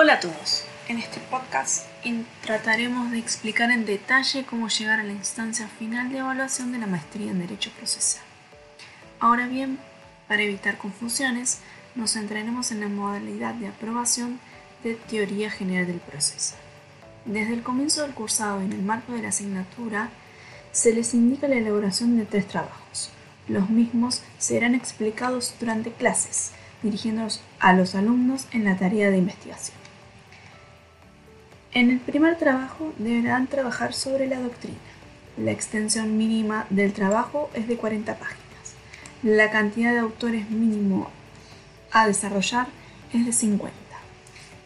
Hola a todos. En este podcast trataremos de explicar en detalle cómo llegar a la instancia final de evaluación de la maestría en Derecho Procesal. Ahora bien, para evitar confusiones, nos centraremos en la modalidad de aprobación de teoría general del proceso. Desde el comienzo del cursado y en el marco de la asignatura, se les indica la elaboración de tres trabajos. Los mismos serán explicados durante clases, dirigiéndolos a los alumnos en la tarea de investigación. En el primer trabajo deberán trabajar sobre la doctrina. La extensión mínima del trabajo es de 40 páginas. La cantidad de autores mínimo a desarrollar es de 50.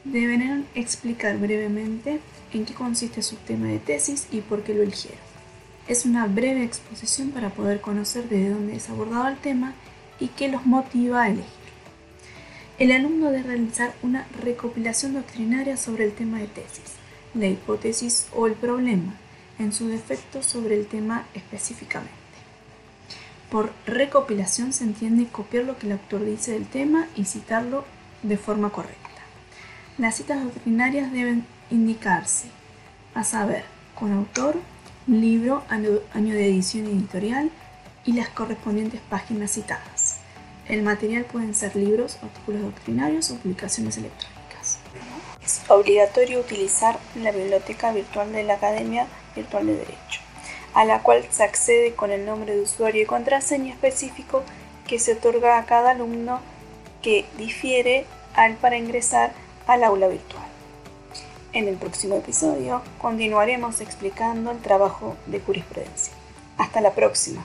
Deberán explicar brevemente en qué consiste su tema de tesis y por qué lo eligieron. Es una breve exposición para poder conocer desde dónde es abordado el tema y qué los motiva a elegir. El alumno debe realizar una recopilación doctrinaria sobre el tema de tesis, la hipótesis o el problema, en su defecto sobre el tema específicamente. Por recopilación se entiende copiar lo que el autor dice del tema y citarlo de forma correcta. Las citas doctrinarias deben indicarse, a saber, con autor, libro, año, de edición editorial y las correspondientes páginas citadas. El material pueden ser libros, artículos doctrinarios o publicaciones electrónicas. Es obligatorio utilizar la biblioteca virtual de la Academia Virtual de Derecho, a la cual se accede con el nombre de usuario y contraseña específico que se otorga a cada alumno que difiere al para ingresar al aula virtual. En el próximo episodio continuaremos explicando el trabajo de jurisprudencia. Hasta la próxima.